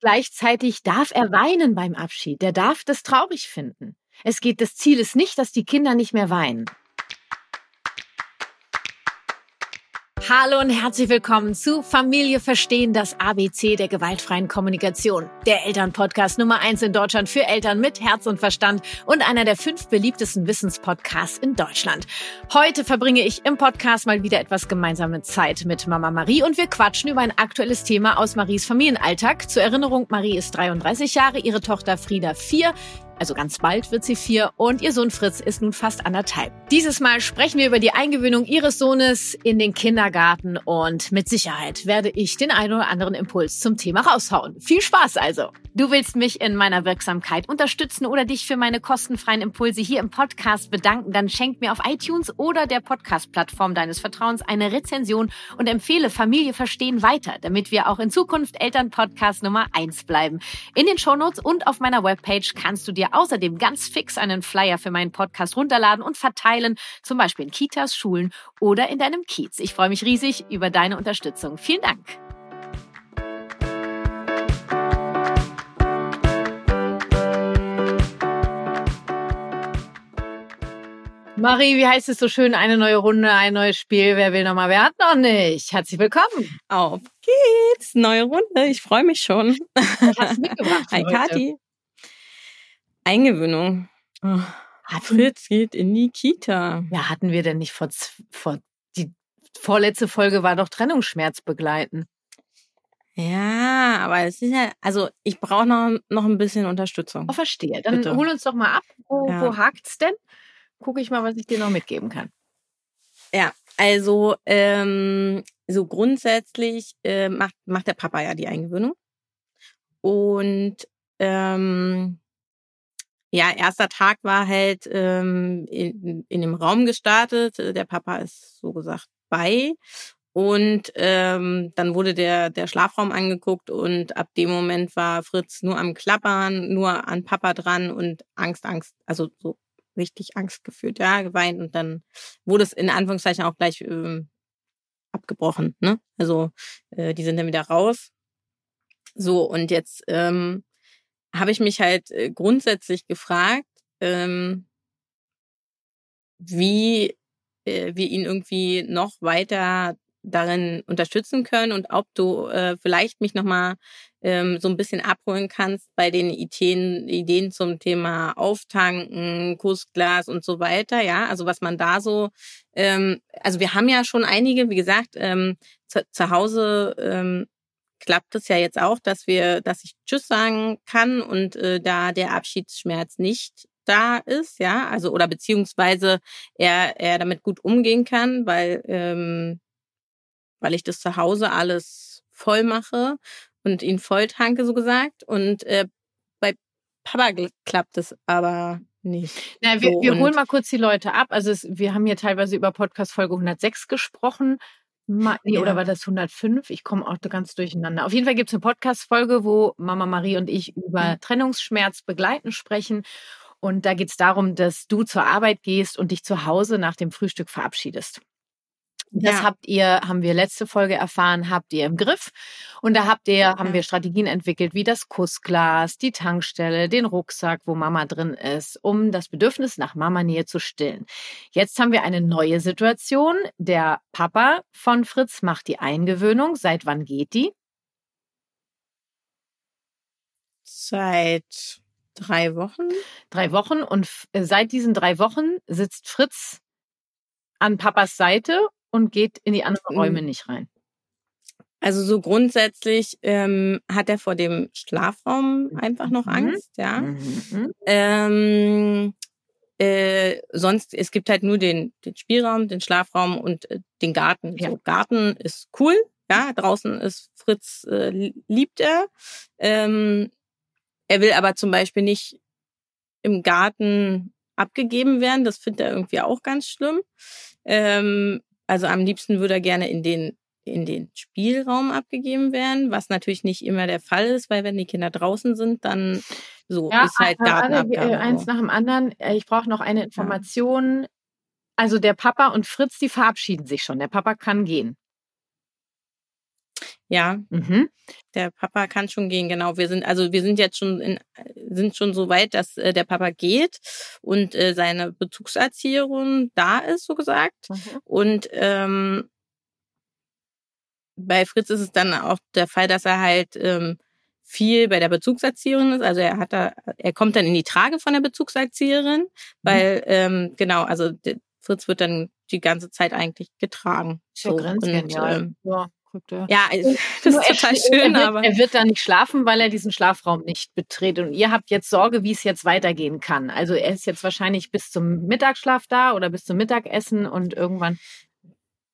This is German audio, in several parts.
Gleichzeitig darf er weinen beim Abschied. Der darf das traurig finden. Es geht, das Ziel ist nicht, dass die Kinder nicht mehr weinen. Hallo und herzlich willkommen zu Familie Verstehen, das ABC der gewaltfreien Kommunikation. Der Elternpodcast Nummer eins in Deutschland für Eltern mit Herz und Verstand und einer der fünf beliebtesten Wissenspodcasts in Deutschland. Heute verbringe ich im Podcast mal wieder etwas gemeinsame Zeit mit Mama Marie und wir quatschen über ein aktuelles Thema aus Maries Familienalltag. Zur Erinnerung, Marie ist 33 Jahre, ihre Tochter Frieda vier. Also ganz bald wird sie vier und ihr Sohn Fritz ist nun fast anderthalb. Dieses Mal sprechen wir über die Eingewöhnung ihres Sohnes in den Kindergarten und mit Sicherheit werde ich den einen oder anderen Impuls zum Thema raushauen. Viel Spaß also! Du willst mich in meiner Wirksamkeit unterstützen oder dich für meine kostenfreien Impulse hier im Podcast bedanken, dann schenk mir auf iTunes oder der Podcast-Plattform deines Vertrauens eine Rezension und empfehle Familie verstehen weiter, damit wir auch in Zukunft Elternpodcast Nummer eins bleiben. In den Shownotes und auf meiner Webpage kannst du dir außerdem ganz fix einen Flyer für meinen Podcast runterladen und verteilen, zum Beispiel in Kitas, Schulen oder in deinem Kiez. Ich freue mich riesig über deine Unterstützung. Vielen Dank. Marie, wie heißt es so schön? Eine neue Runde, ein neues Spiel. Wer will noch mal? Wer hat noch nicht? Herzlich willkommen. Auf geht's. Neue Runde. Ich freue mich schon. Was hast du mitgebracht? Hi, Kathi. Eingewöhnung. Oh, Fritz geht in die Kita. Ja, hatten wir denn nicht vor, vor die vorletzte Folge war doch Trennungsschmerz begleiten. Ja, aber es ist ja, also ich brauche noch, noch ein bisschen Unterstützung. Oh, verstehe. Dann Bitte. hol uns doch mal ab. Wo, ja. wo hakt's denn? gucke ich mal, was ich dir noch mitgeben kann. Ja, also ähm, so grundsätzlich äh, macht, macht der Papa ja die Eingewöhnung. Und ähm, ja, erster Tag war halt ähm, in, in dem Raum gestartet. Der Papa ist so gesagt bei. Und ähm, dann wurde der, der Schlafraum angeguckt und ab dem Moment war Fritz nur am Klappern, nur an Papa dran und Angst, Angst, also so richtig Angst gefühlt, ja, geweint und dann wurde es in Anführungszeichen auch gleich ähm, abgebrochen, ne? Also äh, die sind dann wieder raus. So, und jetzt ähm, habe ich mich halt äh, grundsätzlich gefragt, ähm, wie äh, wir ihn irgendwie noch weiter darin unterstützen können und ob du äh, vielleicht mich nochmal ähm, so ein bisschen abholen kannst bei den Ideen, Ideen zum Thema Auftanken, Kussglas und so weiter, ja, also was man da so, ähm, also wir haben ja schon einige, wie gesagt, ähm, zu, zu Hause ähm, klappt es ja jetzt auch, dass wir, dass ich Tschüss sagen kann und äh, da der Abschiedsschmerz nicht da ist, ja, also oder beziehungsweise er, er damit gut umgehen kann, weil ähm, weil ich das zu Hause alles voll mache und ihn voll tanke, so gesagt. Und äh, bei Papa klappt es aber nicht. Na, wir, so. wir holen mal kurz die Leute ab. Also es, wir haben hier teilweise über Podcast Folge 106 gesprochen. Ma, nee, ja. oder war das 105? Ich komme auch ganz durcheinander. Auf jeden Fall gibt es eine Podcast-Folge, wo Mama Marie und ich über mhm. Trennungsschmerz begleiten sprechen. Und da geht es darum, dass du zur Arbeit gehst und dich zu Hause nach dem Frühstück verabschiedest. Das ja. habt ihr, haben wir letzte Folge erfahren, habt ihr im Griff. Und da habt ihr, haben wir Strategien entwickelt, wie das Kussglas, die Tankstelle, den Rucksack, wo Mama drin ist, um das Bedürfnis nach Mama-Nähe zu stillen. Jetzt haben wir eine neue Situation. Der Papa von Fritz macht die Eingewöhnung. Seit wann geht die? Seit drei Wochen. Drei Wochen. Und seit diesen drei Wochen sitzt Fritz an Papas Seite und geht in die anderen mhm. Räume nicht rein? Also so grundsätzlich ähm, hat er vor dem Schlafraum einfach noch mhm. Angst, ja. Mhm. Ähm, äh, sonst, es gibt halt nur den, den Spielraum, den Schlafraum und äh, den Garten. Ja. So, Garten ist cool, ja. Draußen ist Fritz, äh, liebt er. Ähm, er will aber zum Beispiel nicht im Garten abgegeben werden. Das findet er irgendwie auch ganz schlimm. Ähm, also am liebsten würde er gerne in den in den Spielraum abgegeben werden, was natürlich nicht immer der Fall ist, weil wenn die Kinder draußen sind, dann so ja, ist halt Gartenabgabe. Alle, eins nach dem anderen. Äh, ich brauche noch eine Information. Ja. Also der Papa und Fritz, die verabschieden sich schon. Der Papa kann gehen. Ja, mhm. der Papa kann schon gehen, genau. Wir sind, also wir sind jetzt schon in, sind schon so weit, dass äh, der Papa geht und äh, seine Bezugserzieherin da ist, so gesagt. Mhm. Und ähm, bei Fritz ist es dann auch der Fall, dass er halt ähm, viel bei der Bezugserzieherin ist. Also er hat da, er kommt dann in die Trage von der Bezugserzieherin, mhm. weil ähm, genau, also Fritz wird dann die ganze Zeit eigentlich getragen. So, und, ähm, ja. Ja, das ist total schön, er wird, aber. Er wird da nicht schlafen, weil er diesen Schlafraum nicht betritt. Und ihr habt jetzt Sorge, wie es jetzt weitergehen kann. Also er ist jetzt wahrscheinlich bis zum Mittagsschlaf da oder bis zum Mittagessen und irgendwann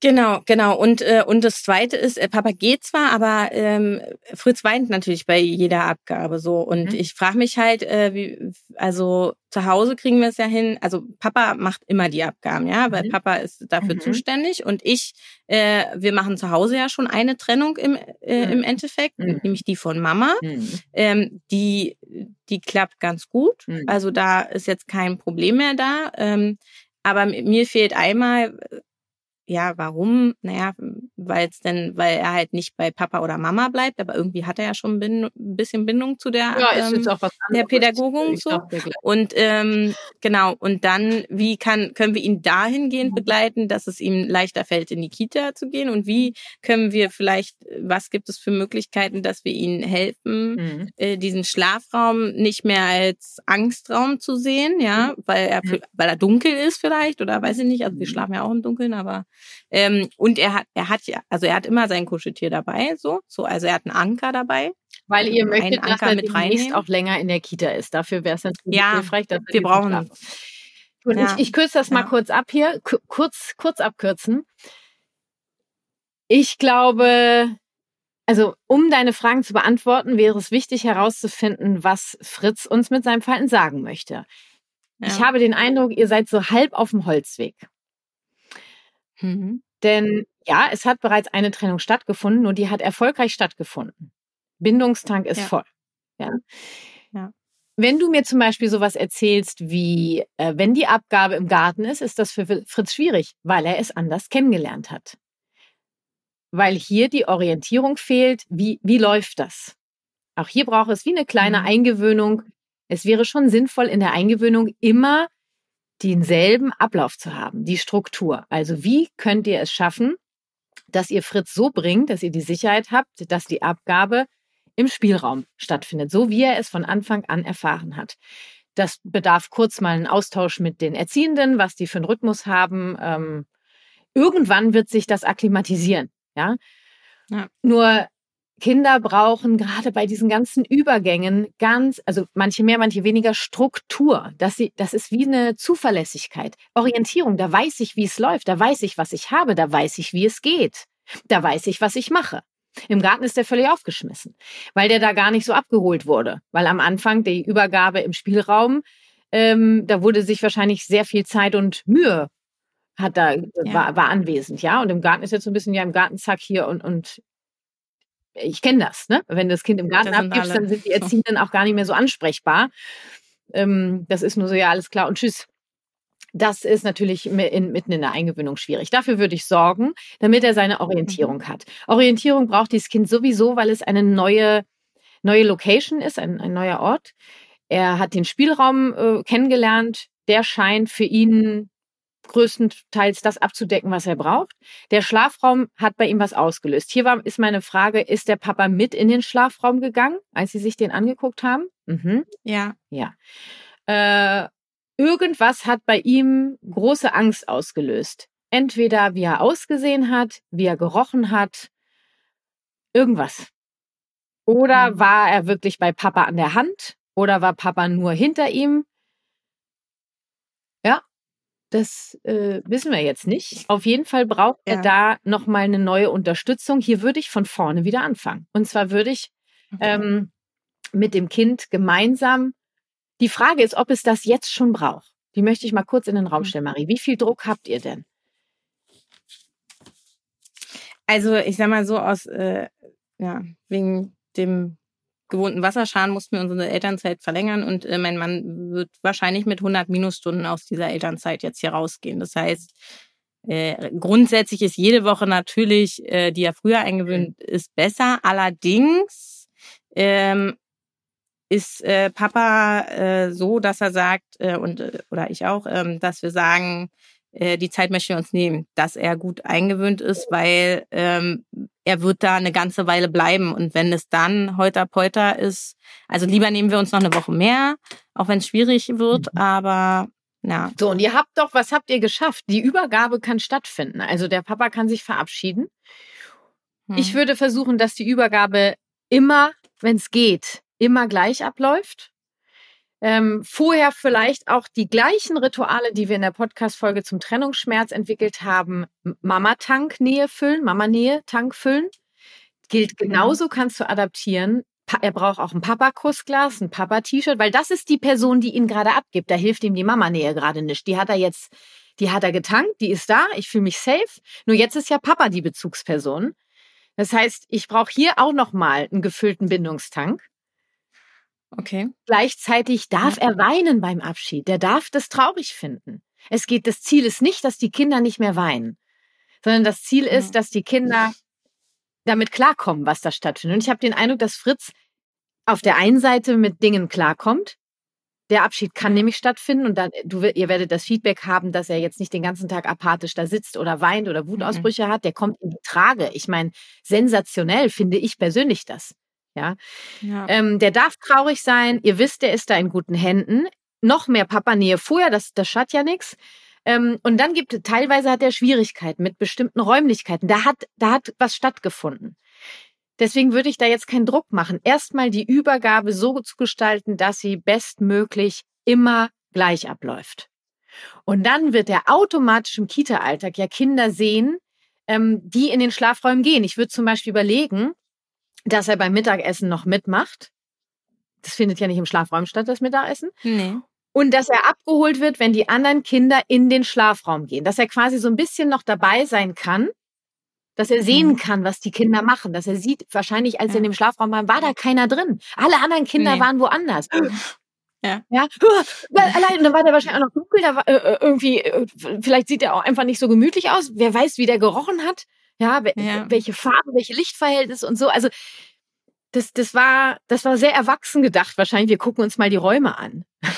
Genau, genau. Und, äh, und das Zweite ist, äh, Papa geht zwar, aber ähm, Fritz weint natürlich bei jeder Abgabe so. Und mhm. ich frage mich halt, äh, wie, also zu Hause kriegen wir es ja hin. Also Papa macht immer die Abgaben, ja, weil mhm. Papa ist dafür mhm. zuständig. Und ich, äh, wir machen zu Hause ja schon eine Trennung im, äh, im mhm. Endeffekt, mhm. nämlich die von Mama. Mhm. Ähm, die, die klappt ganz gut. Also da ist jetzt kein Problem mehr da. Ähm, aber mir fehlt einmal ja, warum? Naja, weil es denn, weil er halt nicht bei Papa oder Mama bleibt, aber irgendwie hat er ja schon ein bisschen Bindung zu der, ja, ist ähm, jetzt auch was der Pädagogin so. Und ähm, genau, und dann, wie kann, können wir ihn dahingehend mhm. begleiten, dass es ihm leichter fällt, in die Kita zu gehen? Und wie können wir vielleicht, was gibt es für Möglichkeiten, dass wir ihnen helfen, mhm. äh, diesen Schlafraum nicht mehr als Angstraum zu sehen, ja, mhm. weil er, mhm. weil er dunkel ist vielleicht oder weiß ich nicht, also wir mhm. schlafen ja auch im Dunkeln, aber ähm, und er hat, er hat ja, also er hat immer sein Kuscheltier dabei, so, so, also er hat einen Anker dabei. Weil ihr möchtet, dass er mit demnächst auch länger in der Kita ist. Dafür wäre es natürlich ja, hilfreich, dass wir brauchen. Und ja. ich, ich kürze das ja. mal kurz ab hier, kurz, kurz abkürzen. Ich glaube, also um deine Fragen zu beantworten, wäre es wichtig herauszufinden, was Fritz uns mit seinem Verhalten sagen möchte. Ja. Ich habe den Eindruck, ihr seid so halb auf dem Holzweg. Mhm. Denn ja, es hat bereits eine Trennung stattgefunden, nur die hat erfolgreich stattgefunden. Bindungstank ist ja. voll. Ja. ja. Wenn du mir zum Beispiel sowas erzählst wie, äh, wenn die Abgabe im Garten ist, ist das für Fritz schwierig, weil er es anders kennengelernt hat. Weil hier die Orientierung fehlt, wie, wie läuft das? Auch hier braucht es wie eine kleine mhm. Eingewöhnung. Es wäre schon sinnvoll, in der Eingewöhnung immer denselben Ablauf zu haben, die Struktur. Also wie könnt ihr es schaffen, dass ihr Fritz so bringt, dass ihr die Sicherheit habt, dass die Abgabe im Spielraum stattfindet, so wie er es von Anfang an erfahren hat. Das bedarf kurz mal einen Austausch mit den Erziehenden, was die für einen Rhythmus haben. Ähm, irgendwann wird sich das akklimatisieren. Ja? ja. Nur Kinder brauchen gerade bei diesen ganzen Übergängen ganz, also manche mehr, manche weniger Struktur. Dass sie, das ist wie eine Zuverlässigkeit. Orientierung, da weiß ich, wie es läuft, da weiß ich, was ich habe, da weiß ich, wie es geht. Da weiß ich, was ich mache. Im Garten ist der völlig aufgeschmissen, weil der da gar nicht so abgeholt wurde. Weil am Anfang die Übergabe im Spielraum, ähm, da wurde sich wahrscheinlich sehr viel Zeit und Mühe hat da, ja. war, war anwesend, ja. Und im Garten ist jetzt so ein bisschen ja im Garten zack hier und, und ich kenne das, ne? Wenn du das Kind im Garten das abgibst, dann sind die Erziehenden auch gar nicht mehr so ansprechbar. Ähm, das ist nur so, ja, alles klar und tschüss. Das ist natürlich in, mitten in der Eingewöhnung schwierig. Dafür würde ich sorgen, damit er seine Orientierung mhm. hat. Orientierung braucht dieses Kind sowieso, weil es eine neue, neue Location ist, ein, ein neuer Ort. Er hat den Spielraum äh, kennengelernt. Der scheint für ihn größtenteils das abzudecken, was er braucht. Der Schlafraum hat bei ihm was ausgelöst. Hier war, ist meine Frage, ist der Papa mit in den Schlafraum gegangen, als Sie sich den angeguckt haben? Mhm. Ja. Ja. Äh, irgendwas hat bei ihm große Angst ausgelöst. Entweder wie er ausgesehen hat, wie er gerochen hat, irgendwas. Oder mhm. war er wirklich bei Papa an der Hand? Oder war Papa nur hinter ihm? Ja, das äh, wissen wir jetzt nicht. Auf jeden Fall braucht ja. er da nochmal eine neue Unterstützung. Hier würde ich von vorne wieder anfangen. Und zwar würde ich okay. ähm, mit dem Kind gemeinsam. Die Frage ist, ob es das jetzt schon braucht. Die möchte ich mal kurz in den Raum mhm. stellen, Marie. Wie viel Druck habt ihr denn? Also ich sag mal so aus, äh, ja, wegen dem gewohnten Wasserscharen mussten wir unsere Elternzeit verlängern und äh, mein Mann wird wahrscheinlich mit 100 Minusstunden aus dieser Elternzeit jetzt hier rausgehen. Das heißt, äh, grundsätzlich ist jede Woche natürlich, äh, die ja früher eingewöhnt ist, besser. Allerdings ähm, ist äh, Papa äh, so, dass er sagt, äh, und äh, oder ich auch, ähm, dass wir sagen, äh, die Zeit möchten wir uns nehmen, dass er gut eingewöhnt ist, weil ähm, er wird da eine ganze Weile bleiben. Und wenn es dann heute polter ist, also lieber nehmen wir uns noch eine Woche mehr, auch wenn es schwierig wird, mhm. aber ja. So, und ihr habt doch, was habt ihr geschafft? Die Übergabe kann stattfinden. Also der Papa kann sich verabschieden. Hm. Ich würde versuchen, dass die Übergabe immer, wenn es geht, immer gleich abläuft. Ähm, vorher vielleicht auch die gleichen Rituale, die wir in der Podcast-Folge zum Trennungsschmerz entwickelt haben. Mama-Tank-Nähe füllen, Mama-Nähe-Tank füllen. Gilt mhm. genauso, kannst du adaptieren er braucht auch ein Papa-Kussglas, ein Papa-T-Shirt, weil das ist die Person, die ihn gerade abgibt. Da hilft ihm die Mama-Nähe gerade nicht. Die hat er jetzt, die hat er getankt, die ist da, ich fühle mich safe. Nur jetzt ist ja Papa die Bezugsperson. Das heißt, ich brauche hier auch nochmal einen gefüllten Bindungstank. Okay. Gleichzeitig darf er weinen beim Abschied. Der darf das traurig finden. Es geht, das Ziel ist nicht, dass die Kinder nicht mehr weinen, sondern das Ziel ist, dass die Kinder damit klarkommen, was da stattfindet. Und ich habe den Eindruck, dass Fritz auf der einen Seite mit Dingen klarkommt. Der Abschied kann nämlich stattfinden und dann, du, ihr werdet das Feedback haben, dass er jetzt nicht den ganzen Tag apathisch da sitzt oder weint oder Wutausbrüche mhm. hat. Der kommt in die Trage. Ich meine, sensationell finde ich persönlich das. Ja. ja. Ähm, der darf traurig sein. Ihr wisst, der ist da in guten Händen. Noch mehr Papa-Nähe vorher, das, das schadet ja nichts. Ähm, und dann gibt teilweise hat er Schwierigkeiten mit bestimmten Räumlichkeiten. Da hat, da hat was stattgefunden. Deswegen würde ich da jetzt keinen Druck machen. Erstmal die Übergabe so zu gestalten, dass sie bestmöglich immer gleich abläuft. Und dann wird er automatisch im Kita-Alltag ja Kinder sehen, ähm, die in den Schlafräumen gehen. Ich würde zum Beispiel überlegen, dass er beim Mittagessen noch mitmacht. Das findet ja nicht im Schlafraum statt, das Mittagessen. Nee und dass er abgeholt wird, wenn die anderen Kinder in den Schlafraum gehen, dass er quasi so ein bisschen noch dabei sein kann, dass er sehen mhm. kann, was die Kinder machen, dass er sieht, wahrscheinlich als ja. er in dem Schlafraum war, war da keiner drin. Alle anderen Kinder nee. waren woanders. Ja. Ja. Allein, und dann war der wahrscheinlich auch noch dunkel, da war, äh, äh, irgendwie, äh, vielleicht sieht er auch einfach nicht so gemütlich aus. Wer weiß, wie der gerochen hat. Ja, ja. welche Farben, welche Lichtverhältnisse und so. Also, das, das war, das war sehr erwachsen gedacht. Wahrscheinlich, wir gucken uns mal die Räume an.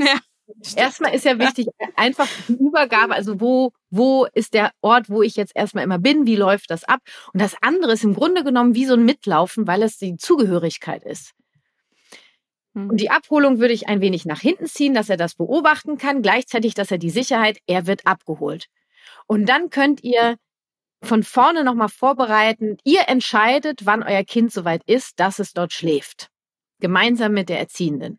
Ja. Erstmal ist ja wichtig, einfach die Übergabe, also wo, wo ist der Ort, wo ich jetzt erstmal immer bin, wie läuft das ab? Und das andere ist im Grunde genommen wie so ein Mitlaufen, weil es die Zugehörigkeit ist. Hm. Und die Abholung würde ich ein wenig nach hinten ziehen, dass er das beobachten kann, gleichzeitig, dass er die Sicherheit, er wird abgeholt. Und dann könnt ihr von vorne nochmal vorbereiten. Ihr entscheidet, wann euer Kind soweit ist, dass es dort schläft. Gemeinsam mit der Erziehenden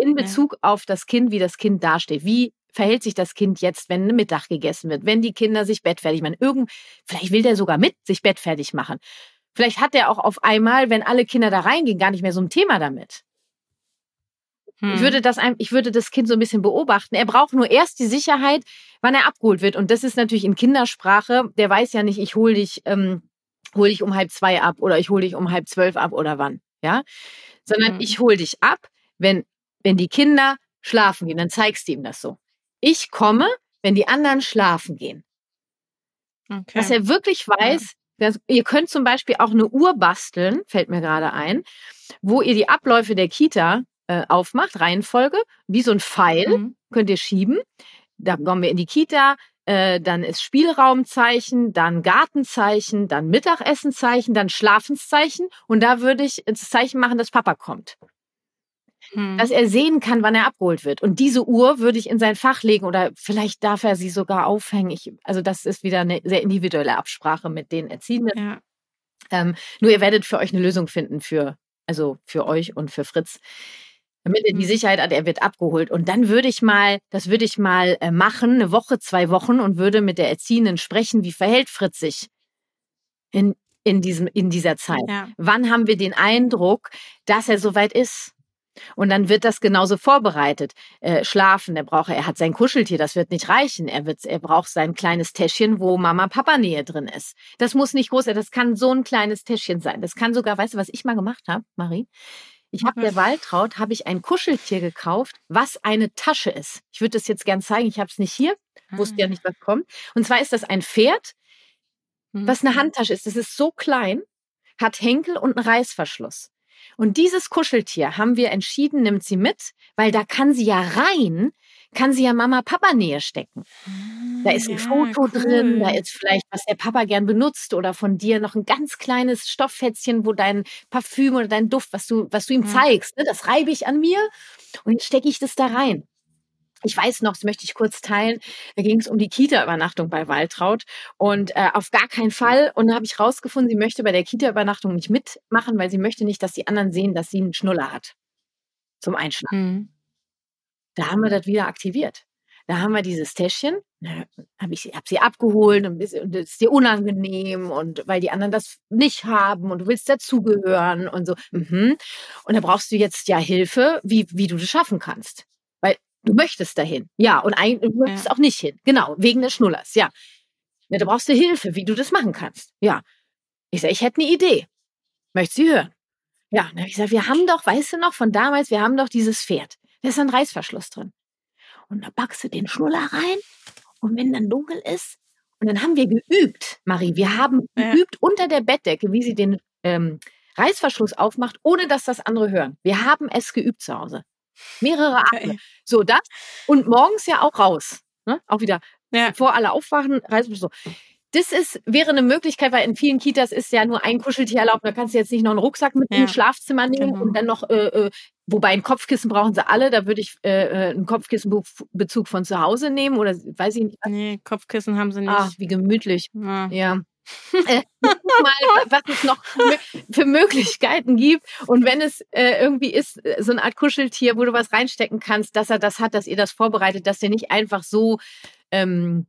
in Bezug ja. auf das Kind, wie das Kind dasteht. Wie verhält sich das Kind jetzt, wenn Mittag gegessen wird, wenn die Kinder sich bettfertig machen? Irgend, vielleicht will der sogar mit sich bettfertig machen. Vielleicht hat er auch auf einmal, wenn alle Kinder da reingehen, gar nicht mehr so ein Thema damit. Hm. Ich würde das, ich würde das Kind so ein bisschen beobachten. Er braucht nur erst die Sicherheit, wann er abgeholt wird. Und das ist natürlich in Kindersprache. Der weiß ja nicht, ich hole dich, ähm, hol dich um halb zwei ab oder ich hole dich um halb zwölf ab oder wann. Ja, sondern hm. ich hole dich ab, wenn wenn die Kinder schlafen gehen, dann zeigst du ihm das so. Ich komme, wenn die anderen schlafen gehen. Okay. Dass er wirklich weiß, ja. ihr könnt zum Beispiel auch eine Uhr basteln, fällt mir gerade ein, wo ihr die Abläufe der Kita äh, aufmacht, Reihenfolge, wie so ein Pfeil, mhm. könnt ihr schieben. Da kommen wir in die Kita, äh, dann ist Spielraumzeichen, dann Gartenzeichen, dann Mittagessenzeichen, dann Schlafenszeichen und da würde ich das Zeichen machen, dass Papa kommt hm. dass er sehen kann, wann er abgeholt wird. Und diese Uhr würde ich in sein Fach legen oder vielleicht darf er sie sogar aufhängen. Ich, also das ist wieder eine sehr individuelle Absprache mit den Erziehenden. Ja. Ähm, nur ihr werdet für euch eine Lösung finden für, also für euch und für Fritz. Damit er die hm. Sicherheit hat, er wird abgeholt. Und dann würde ich mal, das würde ich mal äh, machen, eine Woche, zwei Wochen und würde mit der Erziehenden sprechen, wie verhält Fritz sich in, in, diesem, in dieser Zeit. Ja. Wann haben wir den Eindruck, dass er soweit ist? Und dann wird das genauso vorbereitet. Äh, schlafen, er braucht, er hat sein Kuscheltier, das wird nicht reichen. Er wird, er braucht sein kleines Täschchen, wo Mama Papa Nähe drin ist. Das muss nicht groß sein, das kann so ein kleines Täschchen sein. Das kann sogar, weißt du, was ich mal gemacht habe, Marie? Ich habe der Waltraud habe ich ein Kuscheltier gekauft, was eine Tasche ist. Ich würde das jetzt gern zeigen. Ich habe es nicht hier. Wusste ja Ah. nicht, was kommt. Und zwar ist das ein Pferd, Mhm. was eine Handtasche ist. Das ist so klein, hat Henkel und einen Reißverschluss. Und dieses Kuscheltier haben wir entschieden, nimmt sie mit, weil da kann sie ja rein, kann sie ja Mama-Papa-Nähe stecken. Da ist ein Ja, Foto drin, da cool. ist vielleicht, was der Papa gern benutzt oder von dir noch ein ganz kleines Stofffätzchen, wo dein Parfüm oder dein Duft, was du, was du ihm Ja. zeigst, ne, das reibe ich an mir und jetzt stecke ich das da rein. Ich weiß noch, das möchte ich kurz teilen, da ging es um die Kita-Übernachtung bei Waltraud und äh, auf gar keinen Fall. Und da habe ich rausgefunden, sie möchte bei der Kita-Übernachtung nicht mitmachen, weil sie möchte nicht, dass die anderen sehen, dass sie einen Schnuller hat zum Einschlafen. Mhm. Da haben wir das wieder aktiviert. Da haben wir dieses Täschchen, habe ich hab sie abgeholt und das ist dir unangenehm und weil die anderen das nicht haben und du willst dazugehören und so. Mhm. Und da brauchst du jetzt ja Hilfe, wie, wie du das schaffen kannst. Weil du möchtest dahin. Ja, und eigentlich du möchtest Ja. auch nicht hin. Genau, wegen des Schnullers. Ja. ja. Da brauchst du Hilfe, wie du das machen kannst. Ja. Ich sage, ich hätte eine Idee. Möchtest du hören? Ja, dann habe ich gesagt, wir haben doch, weißt du noch, von damals, wir haben doch dieses Pferd. Da ist ein Reißverschluss drin. Und da packst du den Schnuller rein und wenn dann dunkel ist, und dann haben wir geübt, Marie, wir haben Ja. geübt unter der Bettdecke, wie sie den ähm, Reißverschluss aufmacht, ohne dass das andere hören. Wir haben es geübt zu Hause. Mehrere Abende. Geil. So das. Und morgens ja auch raus. Ne? Auch wieder, Ja. bevor alle aufwachen, Reißverschluss. So. Das ist, wäre eine Möglichkeit, weil in vielen Kitas ist ja nur ein Kuscheltier erlaubt. Da kannst du jetzt nicht noch einen Rucksack mit Ja. ins Schlafzimmer nehmen Genau. und dann noch, äh, äh, wobei ein Kopfkissen brauchen sie alle. Da würde ich äh, äh, einen Kopfkissenbezug von zu Hause nehmen oder weiß ich nicht. Nee, Kopfkissen haben sie nicht. Ach, wie gemütlich. Ja. Ja. Äh, mal, was es noch für- für Möglichkeiten gibt. Und wenn es äh, irgendwie ist, äh, so eine Art Kuscheltier, wo du was reinstecken kannst, dass er das hat, dass ihr das vorbereitet, dass der nicht einfach so. Ähm,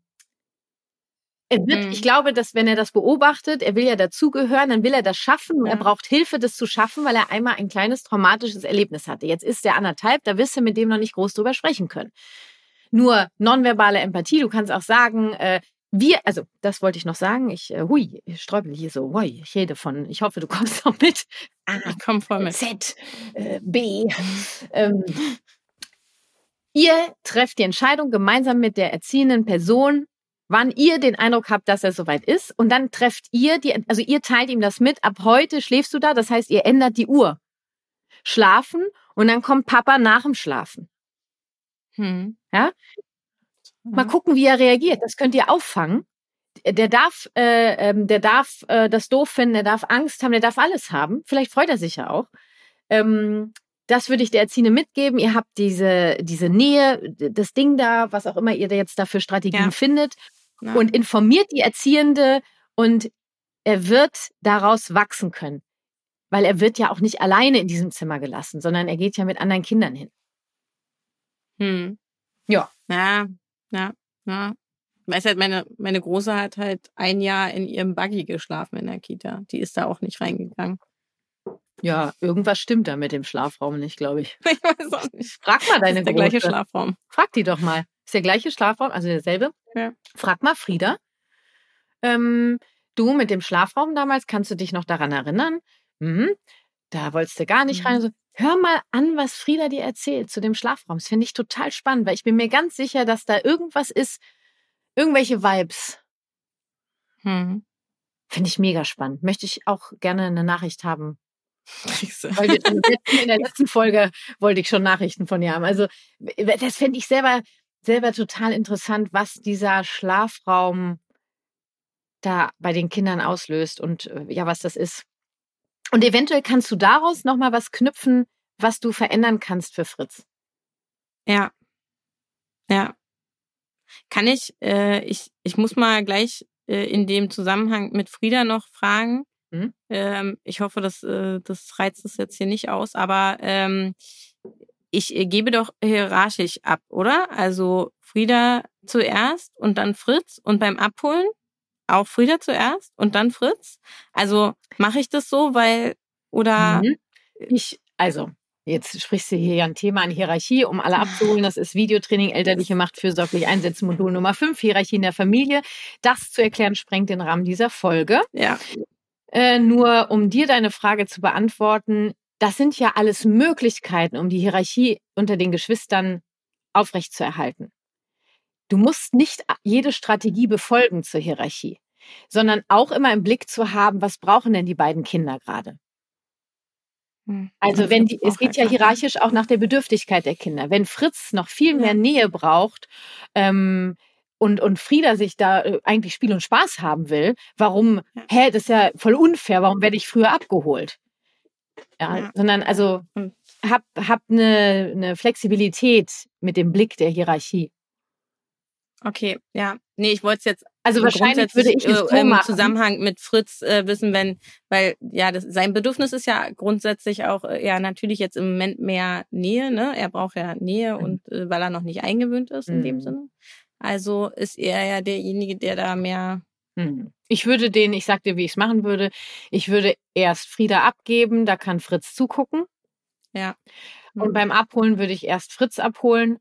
er wird, Mhm. ich glaube, dass wenn er das beobachtet, er will ja dazugehören, dann will er das schaffen und er Ja. braucht Hilfe, das zu schaffen, weil er einmal ein kleines traumatisches Erlebnis hatte. Jetzt ist der anderthalb, da wirst du mit dem noch nicht groß drüber sprechen können. Nur nonverbale Empathie, du kannst auch sagen, äh, wir, also das wollte ich noch sagen, ich, äh, hui, ich sträubel hier so, hui, ich rede von, ich hoffe, du kommst noch mit. A, Ich komme voll mit. Z, äh, B. Ähm, ihr trefft die Entscheidung gemeinsam mit der erziehenden Person, wann ihr den Eindruck habt, dass er soweit ist. Und dann trefft ihr die, also ihr teilt ihm das mit, ab heute schläfst du da, das heißt, ihr ändert die Uhr. Schlafen und dann kommt Papa nach dem Schlafen. Hm. Ja? Mal gucken, wie er reagiert. Das könnt ihr auffangen. Der darf, äh, ähm, der darf äh, das doof finden, der darf Angst haben, der darf alles haben. Vielleicht freut er sich ja auch. Ähm, das würde ich der Erziehende mitgeben. Ihr habt diese, diese Nähe, das Ding da, was auch immer ihr da jetzt da für Strategien Ja. findet Ja. und informiert die Erziehende und er wird daraus wachsen können. Weil er wird ja auch nicht alleine in diesem Zimmer gelassen, sondern er geht ja mit anderen Kindern hin. Hm. Ja. Ja, ja, ja. Weiß halt, meine, meine Große hat halt ein Jahr in ihrem Buggy geschlafen in der Kita. Die ist da auch nicht reingegangen. Ja, irgendwas stimmt da mit dem Schlafraum nicht, glaube ich. Ich weiß auch nicht. Frag mal Das deine ist der gleiche Große. Schlafraum. Frag die doch mal. Ist der gleiche Schlafraum, also derselbe? Ja. Frag mal Frieda. Ähm, du mit dem Schlafraum damals, kannst du dich noch daran erinnern? Mhm. Da wolltest du gar nicht Mhm. rein. So, hör mal an, was Frieda dir erzählt zu dem Schlafraum. Das finde ich total spannend, weil ich bin mir ganz sicher, dass da irgendwas ist, irgendwelche Vibes. Hm. Finde ich mega spannend. Möchte ich auch gerne eine Nachricht haben. Weil wir in der letzten, Folge wollte ich schon Nachrichten von ihr haben. Also das fände ich selber, selber total interessant, was dieser Schlafraum da bei den Kindern auslöst und äh, ja, was das ist. Und eventuell kannst du daraus nochmal was knüpfen, was du verändern kannst für Fritz. Ja. Ja. Kann ich, äh, ich, ich muss mal gleich äh, in dem Zusammenhang mit Frieda noch fragen. Mhm. Ähm, ich hoffe, das, äh, das reizt es jetzt hier nicht aus, aber ähm, ich äh, gebe doch hierarchisch ab, oder? Also Frieda zuerst und dann Fritz und beim Abholen auch Frieda zuerst und dann Fritz. Also mache ich das so, weil oder Mhm. Ich, also, jetzt sprichst du hier ja ein Thema an Hierarchie, um alle abzuholen. Das ist Videotraining, elterliche Macht fürsorglich einsetzen, Modul Nummer 5, Hierarchie in der Familie. Das zu erklären, sprengt den Rahmen dieser Folge. ja, Äh, nur um dir deine Frage zu beantworten, das sind ja alles Möglichkeiten, um die Hierarchie unter den Geschwistern aufrechtzuerhalten. Du musst nicht jede Strategie befolgen zur Hierarchie, sondern auch immer im Blick zu haben, was brauchen denn die beiden Kinder gerade? Hm. Also wenn die, es geht ja hierarchisch auch nach der Bedürftigkeit der Kinder. Wenn Fritz noch viel mehr Nähe braucht ähm, und, und Frieda sich da äh, eigentlich Spiel und Spaß haben will, warum, hä, das ist ja voll unfair, warum werde ich früher abgeholt? Ja, ja. sondern also hab, hab eine, eine Flexibilität mit dem Blick der Hierarchie. Okay, ja. Nee, ich wollte es jetzt also wahrscheinlich würde ich es so im machen. Zusammenhang mit Fritz äh, wissen, wenn, weil ja, das, sein Bedürfnis ist ja grundsätzlich auch äh, ja natürlich jetzt im Moment mehr Nähe, ne? Er braucht ja Nähe mhm. und äh, weil er noch nicht eingewöhnt ist in mhm. dem Sinne. Also ist er ja derjenige, der da mehr. Mhm. Ich würde den, ich sag dir, wie ich es machen würde. Ich würde erst Frieda abgeben, da kann Fritz zugucken. Ja. Und mhm. beim Abholen würde ich erst Fritz abholen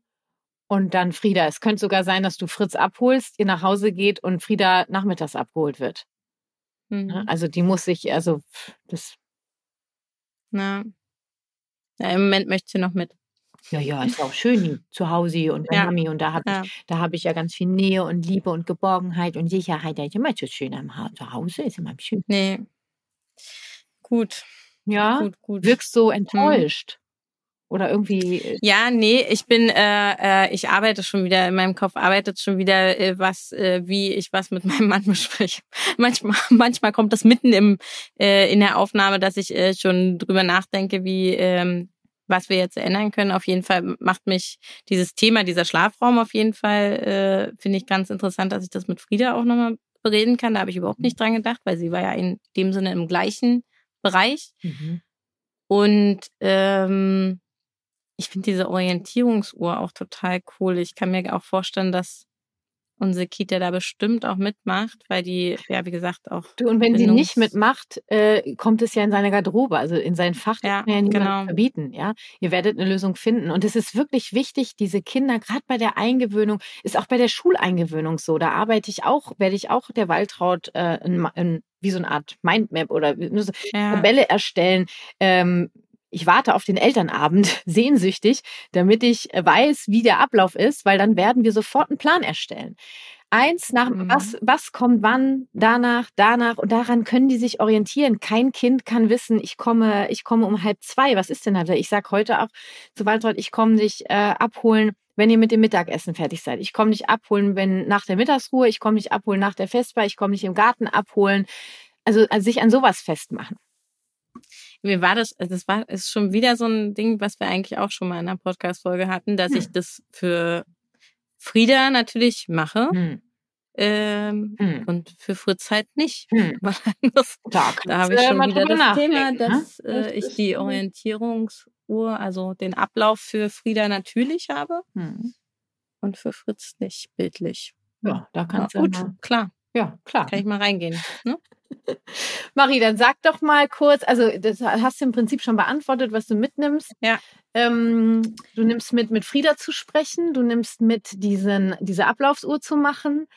und dann Frieda. Es könnte sogar sein, dass du Fritz abholst, ihr nach Hause geht und Frieda nachmittags abgeholt wird. Ne? Mhm. Also die muss sich, also das. Na. Ja, im Moment möchte sie noch mit. Ja, ja, ist auch schön zu Hause und bei ja. Mami. Und da habe ja. ich, da ich ja ganz viel Nähe und Liebe und Geborgenheit und Sicherheit. Da ist immer so schön am Zu Hause ist immer schön. Nee. Gut. Ja. Gut, gut. Wirkst so mhm. enttäuscht. Oder irgendwie. Äh ja, nee, ich bin, äh, äh, ich arbeite schon wieder, in meinem Kopf arbeitet schon wieder, äh, was, äh, wie ich was mit meinem Mann bespreche. manchmal, manchmal kommt das mitten im, äh, in der Aufnahme, dass ich äh, schon drüber nachdenke, wie, ähm, was wir jetzt ändern können. Auf jeden Fall macht mich dieses Thema, dieser Schlafraum auf jeden Fall, äh, finde ich ganz interessant, dass ich das mit Frieda auch nochmal bereden kann. Da habe ich überhaupt nicht dran gedacht, weil sie war ja in dem Sinne im gleichen Bereich. Mhm. Und ähm, ich finde diese Orientierungsuhr auch total cool. Ich kann mir auch vorstellen, dass unsere Kita da bestimmt auch mitmacht, weil die, ja, wie gesagt, auch. Du, und wenn sie nicht mitmacht, äh, kommt es ja in seine Garderobe, also in sein Fach, ja, kann ja genau. verbieten, ja. Ihr werdet eine Lösung finden. Und es ist wirklich wichtig, diese Kinder, gerade bei der Eingewöhnung, ist auch bei der Schuleingewöhnung so. Da arbeite ich auch, werde ich auch der Waltraud äh, in, in, wie so eine Art Mindmap oder so ja. Tabelle erstellen. Ähm, ich warte auf den Elternabend sehnsüchtig, damit ich äh, weiß, wie der Ablauf ist, weil dann werden wir sofort einen Plan erstellen. Eins nach mhm. was was kommt wann, danach, danach und daran können die sich orientieren. Kein Kind kann wissen, ich komme, ich komme um halb zwei. Was ist denn da? Ich sag heute auch zu Waltraud, ich komme dich äh, abholen, wenn ihr mit dem Mittagessen fertig seid. Ich komme dich abholen, wenn nach der Mittagsruhe. Ich komme dich abholen nach der Festbar. Ich komme dich im Garten abholen. Also, also sich an sowas festmachen. Mir war das, also das war, ist schon wieder so ein Ding, was wir eigentlich auch schon mal in einer Podcast-Folge hatten, dass hm. ich das für Frieda natürlich mache. Hm. Ähm, hm. Und für Fritz halt nicht. Hm. das, da, da habe ich schon wieder das Thema, ne? dass äh, ich die Orientierungsuhr, also den Ablauf für Frieda natürlich habe hm. und für Fritz nicht bildlich. Ja, da kannst ja, du gut, klar. Ja, klar. Kann ich mal reingehen. Ne? Marie, dann sag doch mal kurz, also das hast du im Prinzip schon beantwortet, was du mitnimmst. Ja. Ähm, du nimmst mit, mit Frieda zu sprechen, du nimmst mit, diesen, diese Ablaufsuhr zu machen.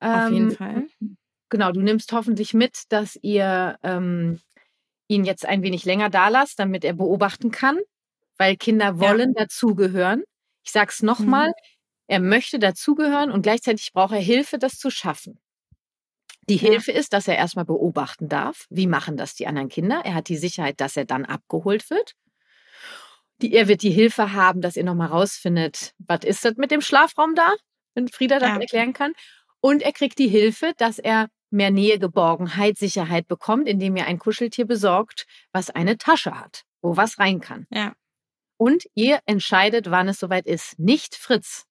Auf jeden ähm, Fall. Genau, du nimmst hoffentlich mit, dass ihr ähm, ihn jetzt ein wenig länger da lasst, damit er beobachten kann, weil Kinder wollen ja. dazugehören. Ich sag's nochmal, mhm. er möchte dazugehören und gleichzeitig braucht er Hilfe, das zu schaffen. Die Hilfe ist, dass er erstmal beobachten darf, wie machen das die anderen Kinder. Er hat die Sicherheit, dass er dann abgeholt wird. Die, er wird die Hilfe haben, dass er nochmal rausfindet, was ist das mit dem Schlafraum da, wenn Frieda das ja. erklären kann. Und er kriegt die Hilfe, dass er mehr Nähe, Geborgenheit, Sicherheit bekommt, indem er ein Kuscheltier besorgt, was eine Tasche hat, wo was rein kann. Ja. Und ihr entscheidet, wann es soweit ist. Nicht Fritz.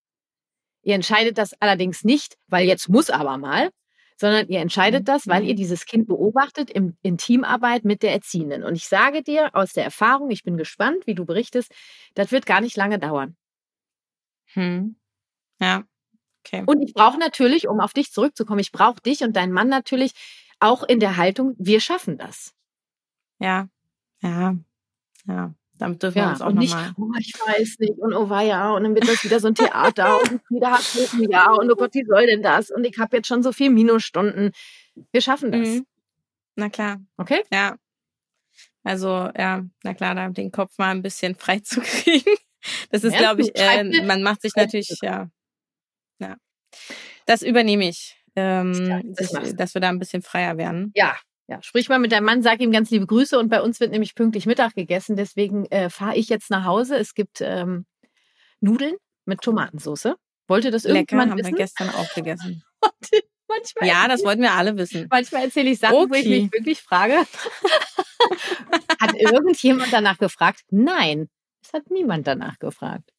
Ihr entscheidet das allerdings nicht, weil jetzt muss aber mal, sondern ihr entscheidet mhm. das, weil ihr mhm. dieses Kind beobachtet im, in Teamarbeit mit der Erziehenden. Und ich sage dir aus der Erfahrung, ich bin gespannt, wie du berichtest, das wird gar nicht lange dauern. Hm. Ja. Okay. Und ich brauche natürlich, um auf dich zurückzukommen, ich brauche dich und deinen Mann natürlich auch in der Haltung, wir schaffen das. Ja, ja, ja. Damit dürfen ja, wir uns auch nochmal. Oh, ich weiß nicht. Und oh ja, und dann wird das wieder so ein Theater und wieder hat ein Jahr und oh Gott, wie soll denn das? Und ich habe jetzt schon so viel Minusstunden. Wir schaffen das. Mhm. Na klar. Okay? Ja. Also ja, na klar, da den Kopf mal ein bisschen frei zu kriegen. Das ist, ja, glaube ich, äh, man macht sich natürlich, ja, ja. Das übernehme ich, ähm, das sich, dass wir da ein bisschen freier werden. Ja, ja, sprich mal mit deinem Mann, sag ihm ganz liebe Grüße und bei uns wird nämlich pünktlich Mittag gegessen. Deswegen äh, fahre ich jetzt nach Hause. Es gibt ähm, Nudeln mit Tomatensauce. Wollte das irgendjemand Lecker, wissen? haben wir gestern auch gegessen. Manchmal ja, das wollten wir alle wissen. Manchmal erzähle ich Sachen, okay. wo ich mich wirklich frage. hat irgendjemand danach gefragt? Nein, es hat niemand danach gefragt.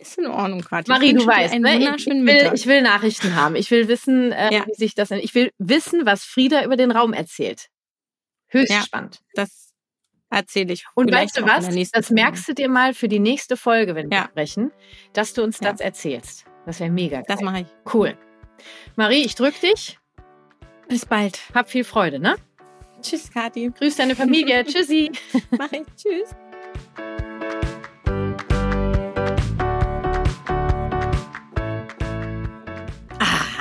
Ist in Ordnung, Katja. Marie, du weißt, ne? ich, will, ich will Nachrichten haben. Ich will wissen, äh, ja. wie sich das. Ich will wissen, was Frieda über den Raum erzählt. Höchst ja, spannend. Das erzähle ich. Und weißt du was? Das merkst du dir mal für die nächste Folge, wenn wir sprechen, dass du uns das erzählst. Das wäre mega. Geil. Das mache ich. Cool. Marie, ich drück dich. Bis bald. Hab viel Freude, ne? Tschüss, Kathi. Grüß deine Familie. Tschüssi. Mach ich. Tschüss.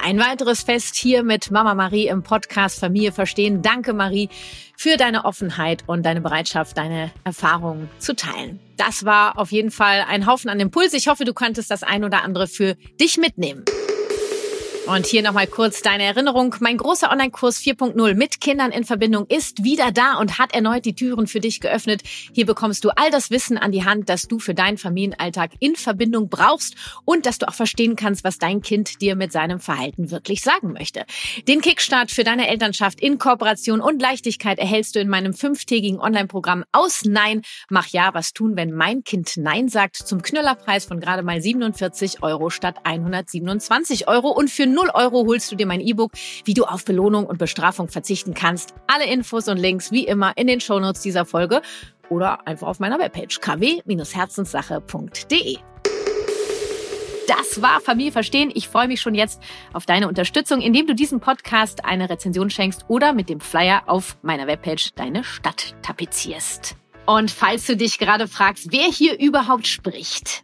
Ein weiteres Fest hier mit Mama Marie im Podcast Familie verstehen. Danke Marie für deine Offenheit und deine Bereitschaft, deine Erfahrungen zu teilen. Das war auf jeden Fall ein Haufen an Impuls. Ich hoffe, du konntest das ein oder andere für dich mitnehmen. Und hier nochmal kurz deine Erinnerung. Mein großer Online-Kurs 4.0 mit Kindern in Verbindung ist wieder da und hat erneut die Türen für dich geöffnet. Hier bekommst du all das Wissen an die Hand, das du für deinen Familienalltag in Verbindung brauchst und dass du auch verstehen kannst, was dein Kind dir mit seinem Verhalten wirklich sagen möchte. Den Kickstart für deine Elternschaft in Kooperation und Leichtigkeit erhältst du in meinem fünftägigen Online-Programm aus Nein, mach ja, was tun, wenn mein Kind Nein sagt, zum Knüllerpreis von gerade mal 47 Euro statt 127 Euro und für 0 Euro holst du dir mein E-Book, wie du auf Belohnung und Bestrafung verzichten kannst. Alle Infos und Links wie immer in den Shownotes dieser Folge oder einfach auf meiner Webpage kw-herzenssache.de. Das war Familie verstehen. Ich freue mich schon jetzt auf deine Unterstützung, indem du diesem Podcast eine Rezension schenkst oder mit dem Flyer auf meiner Webpage deine Stadt tapezierst. Und falls du dich gerade fragst, wer hier überhaupt spricht,